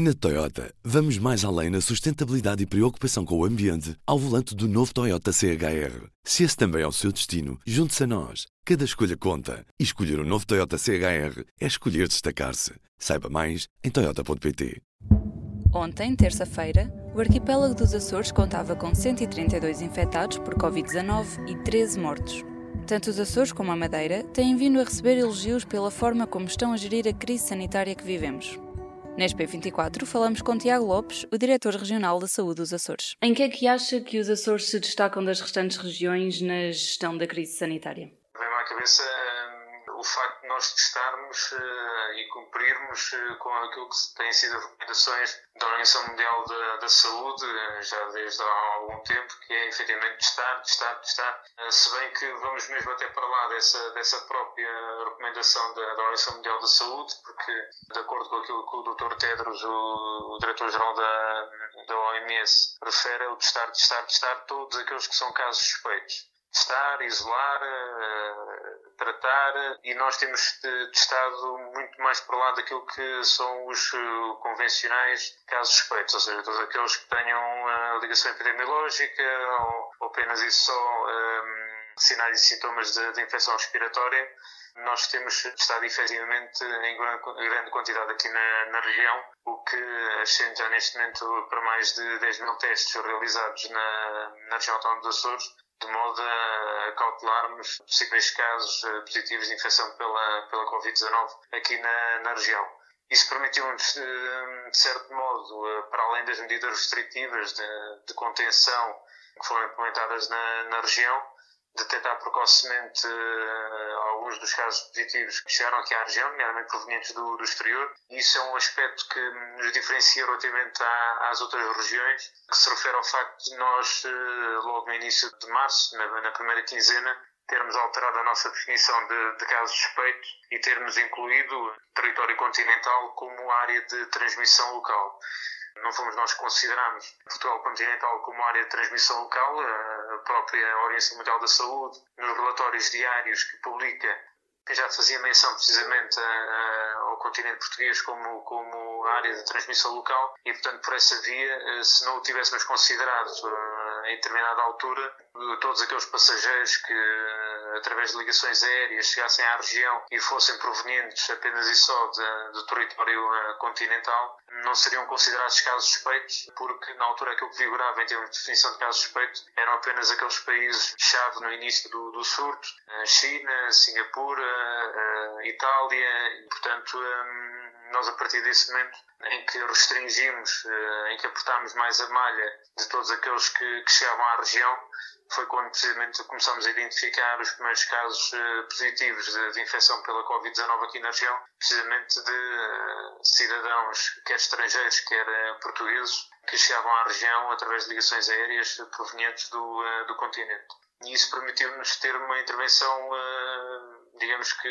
Na Toyota, vamos mais além na sustentabilidade e preocupação com o ambiente ao volante do novo Toyota CHR. Se esse também é o seu destino, junte-se a nós. Cada escolha conta. E escolher o um novo Toyota CHR é escolher destacar-se. Saiba mais em Toyota.pt. Ontem, terça-feira, o arquipélago dos Açores contava com 132 infectados por Covid-19 e 13 mortos. Tanto os Açores como a Madeira têm vindo a receber elogios pela forma como estão a gerir a crise sanitária que vivemos. Neste P24 falamos com Tiago Lopes, o diretor regional da Saúde dos Açores. Em que é que acha que os Açores se destacam das restantes regiões na gestão da crise sanitária? Vem-me à cabeça o facto de nós testarmos uh, e cumprirmos uh, com aquilo que têm sido as recomendações da Organização Mundial da, da Saúde, uh, já desde há algum tempo, que é efetivamente testar, testar, testar. se bem que vamos mesmo até para lá dessa, dessa própria recomendação da, da Organização Mundial da Saúde, porque, de acordo com aquilo que o Dr. Tedros, o, o diretor-geral da, da OMS, refere, é o testar, testar, testar todos aqueles que são casos suspeitos testar, isolar, uh, tratar e nós temos testado muito mais para lá daquilo que são os uh, convencionais casos suspeitos, ou seja, todos aqueles que tenham uh, ligação epidemiológica ou, apenas isso só um, sinais e sintomas de, de, infecção respiratória. Nós temos testado efetivamente em grande quantidade aqui na, na região, o que ascende já neste momento para mais de 10 mil testes realizados na, na região autónoma dos Açores de modo a cautelarmos possíveis casos eh, positivos de infecção pela, pela Covid-19 aqui na, na região. Isso permitiu-nos, eh, de certo modo, eh, para além das medidas restritivas de, de contenção que foram implementadas na, na região, detectar precocemente uh, alguns dos casos positivos que chegaram aqui à região, nomeadamente provenientes do, do exterior. Isso é um aspecto que nos diferencia relativamente à, às outras regiões, que se refere ao facto de nós, uh, logo no início de março, na, na primeira quinzena, termos alterado a nossa definição de, de, casos suspeitos e termos incluído território continental como área de transmissão local. Não fomos nós que consideramos Portugal continental como área de transmissão local, a própria Organização Mundial da Saúde, nos relatórios diários que publica, já fazia menção precisamente a, a, ao continente português como, como área de transmissão local e, portanto, por essa via, eh, se não o tivéssemos considerado eh, em determinada altura, todos aqueles passageiros que através de ligações aéreas, chegassem à região e fossem provenientes apenas e só de, do território eh, continental, não seriam considerados casos suspeitos, porque na altura aquilo que vigorava em termos de definição de casos suspeitos eram apenas aqueles países-chave no início do, do surto, eh, China, Singapura, eh, Itália, e portanto nós a partir desse momento em que restringimos, em que apertámos mais a malha de todos aqueles que, que chegavam à região, foi quando precisamente começámos a identificar os primeiros casos uh, positivos de, de, infecção pela Covid-19 aqui na região, precisamente de uh, cidadãos, quer estrangeiros, quer uh, portugueses, que chegavam à região através de ligações aéreas provenientes do, do continente. E isso permitiu-nos ter uma intervenção, digamos que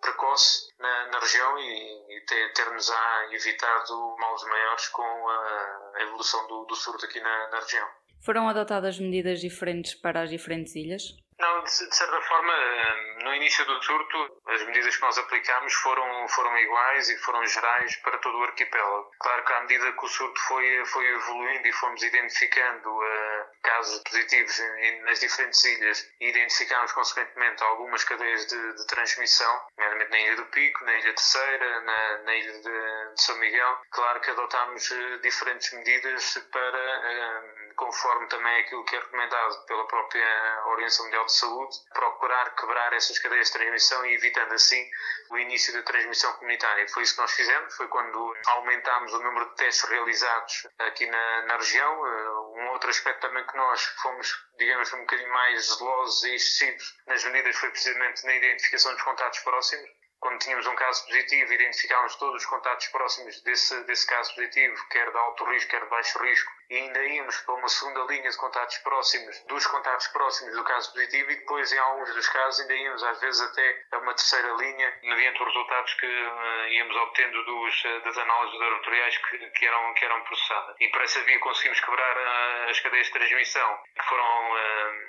precoce na, na região e, e ter-nos evitado males maiores com a, evolução do, do surto aqui na, na região. Foram adotadas medidas diferentes para as diferentes ilhas? Não, de, certa forma, eh, no início do surto, as medidas que nós aplicámos foram, foram iguais e foram gerais para todo o arquipélago. Claro que à medida que o surto foi, foi evoluindo e fomos identificando uh, casos positivos nas diferentes ilhas e identificámos, consequentemente, algumas cadeias de, de transmissão, nomeadamente na Ilha do Pico, na Ilha Terceira, na, na Ilha de, de, São Miguel, claro que adotámos uh, diferentes medidas para, uh, conforme também aquilo que é recomendado pela própria Organização Mundial de Saúde, procurar quebrar essas cadeias de transmissão e evitando assim o início da transmissão comunitária. Foi isso que nós fizemos, foi quando aumentámos o número de testes realizados aqui na, na região. Eh, um outro aspecto também que nós fomos, digamos, um bocadinho mais zelosos e excessivos nas medidas foi precisamente na identificação dos contatos próximos quando tínhamos um caso positivo, identificávamos todos os contatos próximos desse, desse caso positivo, quer de alto risco, quer de baixo risco, e ainda íamos para uma segunda linha de contatos próximos dos contatos próximos do caso positivo e depois, em alguns dos casos, ainda íamos às vezes até a uma terceira linha, mediante os resultados que uh, íamos obtendo dos, uh, das análises laboratoriais que, que, eram, que eram processadas. E por essa via conseguimos quebrar uh, as cadeias de transmissão, que foram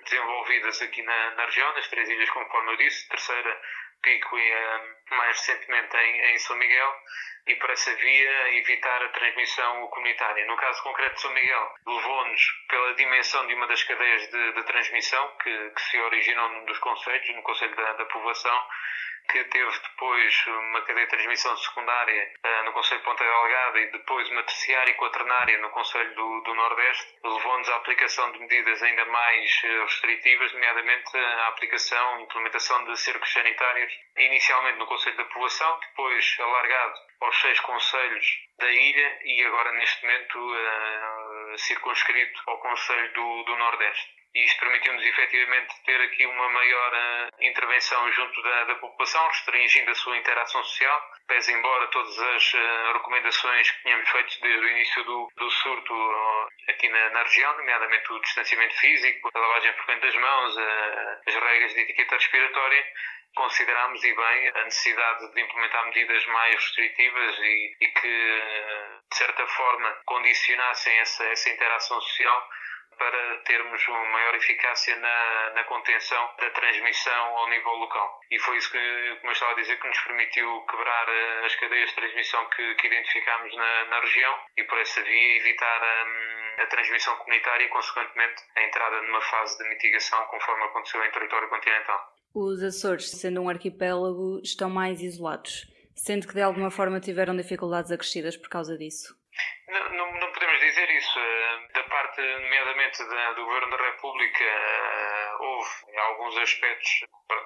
desenvolvidas aqui na, na região, nas três ilhas, conforme eu disse, terceira Pico e mais recentemente em, em São Miguel, e por essa via evitar a transmissão comunitária. No caso concreto de São Miguel, levou-nos pela dimensão de uma das cadeias de, de transmissão que, que, se originou num dos conselhos, no Conselho da, da Povoação, que teve depois uma cadeia de transmissão secundária uh, no Conselho de Ponta Delgada e depois uma terciária e quaternária no Conselho do, do Nordeste, levou-nos à aplicação de medidas ainda mais uh, restritivas, nomeadamente a aplicação e implementação de cercos sanitários, inicialmente no Conselho da Povoação, depois alargado aos seis conselhos da ilha e agora neste momento uh, circunscrito ao Conselho do, do Nordeste e isto permitiu-nos efetivamente ter aqui uma maior uh, intervenção junto da, da, população, restringindo a sua interação social, pese embora todas as uh, recomendações que tínhamos feito desde o início do, do surto uh, aqui na, na, região, nomeadamente o distanciamento físico, a lavagem frequente das mãos, as regras de etiqueta respiratória, considerámos e bem a necessidade de implementar medidas mais restritivas e, e que, de certa forma, condicionassem essa, essa interação social para termos uma maior eficácia na, na contenção da transmissão ao nível local. E foi isso que, como eu estava a dizer, que nos permitiu quebrar eh, as cadeias de transmissão que, que identificámos na, na, região e, por essa via, evitar a, hum, a transmissão comunitária e, consequentemente, a entrada numa fase de mitigação, conforme aconteceu em território continental. Os Açores, sendo um arquipélago, estão mais isolados, sendo que de alguma forma tiveram dificuldades acrescidas por causa disso. Não, não, não, podemos dizer isso. Parte, nomeadamente, da, do Governo da República, houve em alguns aspectos,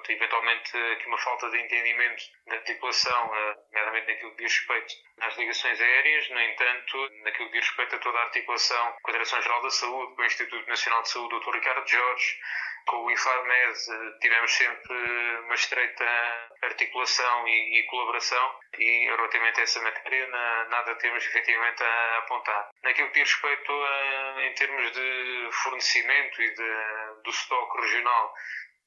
eventualmente, aqui uma falta de entendimento da articulação, eh, nomeadamente naquilo que diz respeito às ligações aéreas. No entanto, naquilo que diz respeito a toda a articulação com a Direção-Geral da Saúde, com o Instituto Nacional de Saúde, Dr. Ricardo Jorge, com o Infarmed tivemos sempre uma estreita articulação e, e colaboração e relativamente a essa matéria nada temos efetivamente a apontar. Naquilo que diz respeito a, em termos de fornecimento e de, do estoque regional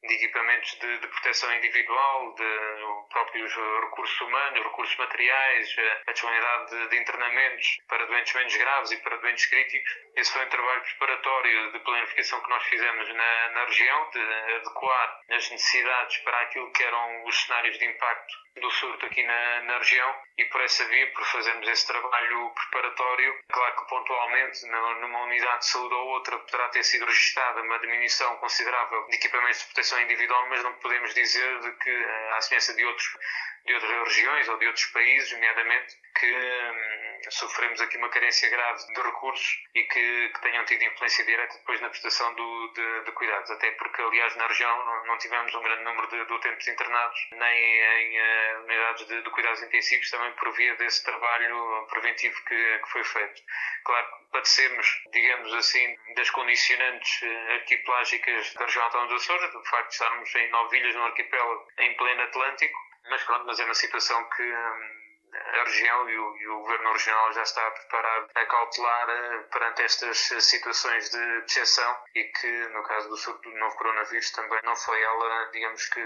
de equipamentos de, de, proteção individual, de próprios recursos humanos, recursos materiais, a disponibilidade de, de, internamentos para doentes menos graves e para doentes críticos. Esse foi um trabalho preparatório de planificação que nós fizemos na, na região, de adequar as necessidades para aquilo que eram os cenários de impacto do surto aqui na, na região e por essa via, por fazermos esse trabalho preparatório, claro que pontualmente numa unidade de saúde ou outra poderá ter sido registrada uma diminuição considerável de equipamentos de proteção individual, mas não podemos dizer de que, eh, à semelhança de, outros, de outras regiões ou de outros países, nomeadamente, que hum, sofremos aqui uma carência grave de recursos e que, que tenham tido influência direta depois na prestação do, de, de, cuidados. Até porque, aliás, na região não, não tivemos um grande número de, de utentes internados, nem em uh, de, de, cuidados intensivos, também por via desse trabalho preventivo que, que foi feito. Claro padecemos, digamos assim, das condicionantes eh, arquipelágicas da região autónoma dos Açores, do facto de estarmos em nove ilhas no arquipélago em pleno Atlântico, mas pronto, mas é uma situação que hum, a região e o, e o, governo regional já está preparado a cautelar eh, perante estas situações de exceção e que, no caso do surto do novo coronavírus, também não foi ela, digamos que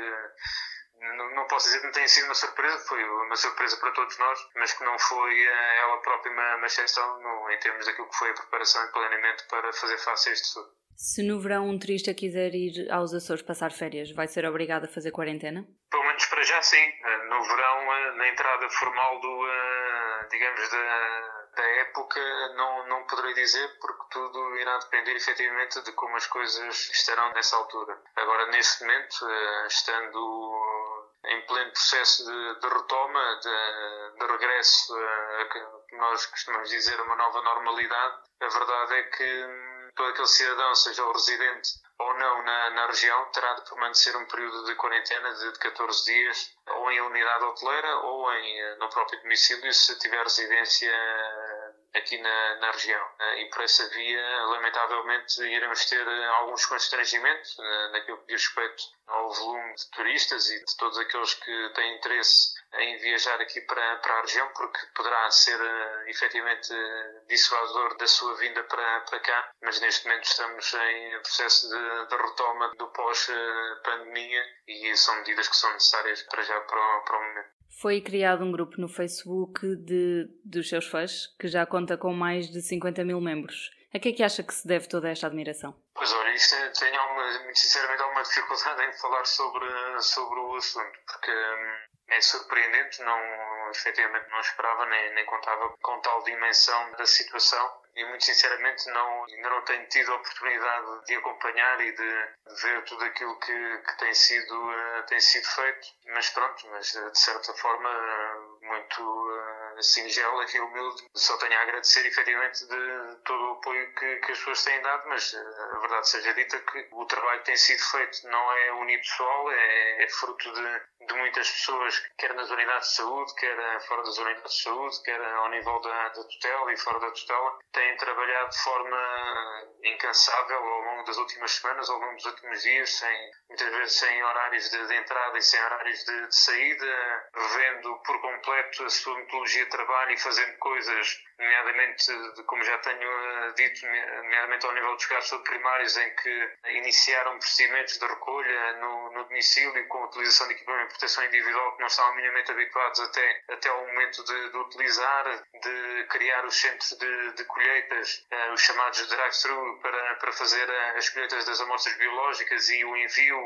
não, não, posso dizer que não tenha sido uma surpresa, foi uma surpresa para todos nós, mas que não foi eh, ela própria uma, uma exceção no, em termos daquilo que foi a preparação e planeamento para fazer face a este surto. Se no verão um turista quiser ir aos Açores passar férias, vai ser obrigado a fazer quarentena? Pelo menos para já sim. Eh, no verão, eh, na entrada formal do, digamos, da, da época, não, não poderei dizer, porque tudo irá depender efetivamente de como as coisas estarão nessa altura. Agora, nesse momento, estando em pleno processo de, de retoma, de, de regresso a que nós costumamos dizer uma nova normalidade, a verdade é que todo aquele cidadão, seja o residente ou não na, na região, terá de permanecer um período de quarentena de, de 14 dias, ou em unidade hoteleira ou em, eh, no próprio domicílio, se tiver residência aqui na, na região. Eh, e por essa via, lamentavelmente, iremos ter eh, alguns constrangimentos naquilo que diz respeito ao volume de turistas e de todos aqueles que têm interesse em viajar aqui para, para a região, porque poderá ser uh, efetivamente dissuasor da sua vinda para, para cá, mas neste momento estamos em processo de, de retoma do pós-pandemia e são medidas que são necessárias para já para, para o momento. Foi criado um grupo no Facebook de, dos seus fãs que já conta com mais de 50 mil membros. A que é que acha que se deve toda esta admiração? Pois olha, isto tenho alguma, muito sinceramente alguma dificuldade em falar sobre, sobre o assunto, porque hum, é surpreendente, não, efetivamente não esperava nem, nem contava com tal dimensão da situação. E muito sinceramente não, ainda não tenho tido a oportunidade de acompanhar e de, ver tudo aquilo que, que tem, sido, uh, tem sido feito, mas pronto, mas uh, de certa forma uh, muito singela e humilde. Só tenho a agradecer efetivamente de todo o apoio que, que as pessoas têm dado, mas a verdade seja dita que o trabalho que tem sido feito. Não é unipessoal, é, é fruto de, de muitas pessoas, quer nas unidades de saúde, quer fora das unidades de saúde, quer ao nível da, da tutela e fora da tutela, têm trabalhado de forma incansável ao longo das últimas semanas, ao longo dos últimos dias, sem, muitas vezes sem horários de, de entrada e sem horários de, de, saída, revendo por completo a sua metodologia de trabalho e fazendo coisas, nomeadamente, como já tenho eh, dito, nomeadamente ao nível dos casos primários, em que iniciaram procedimentos de recolha no, no domicílio com a utilização de equipamento de proteção individual que não estavam minimamente habituados até, até ao momento de, de utilizar, de criar os centros de, de colheitas, uh, os chamados drive-thru, para, para fazer as colheitas das amostras biológicas e o envio,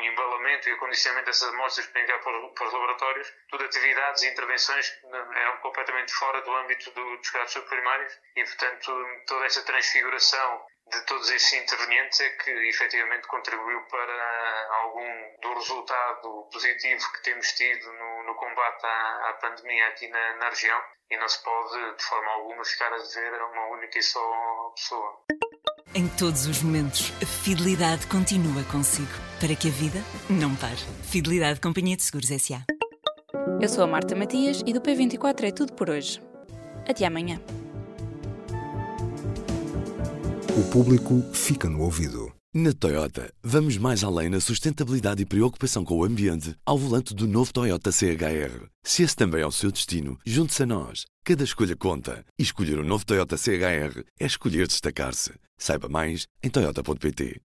o embalamento e o condicionamento dessas amostras para enviar para, para os laboratórios, tudo atividades e intervenções que eram completamente fora do âmbito do, dos casos subprimários e, portanto, toda esta transfiguração de todos estes intervenientes é que efetivamente contribuiu para algum do resultado positivo que temos tido no, no combate à, à, pandemia aqui na, na, região e não se pode de forma alguma ficar a dever a uma única e só pessoa. Em todos os momentos, a fidelidade continua consigo para que a vida não pare. Fidelidade Companhia de Seguros S.A. Eu sou a Marta Matias e do P24 é tudo por hoje. Até amanhã. O público fica no ouvido. Na Toyota, vamos mais além na sustentabilidade e preocupação com o ambiente ao volante do novo Toyota CHR. Se esse também é o seu destino, junte-se a nós. Cada escolha conta. E escolher o um novo Toyota CHR é escolher destacar-se. Saiba mais em Toyota.pt.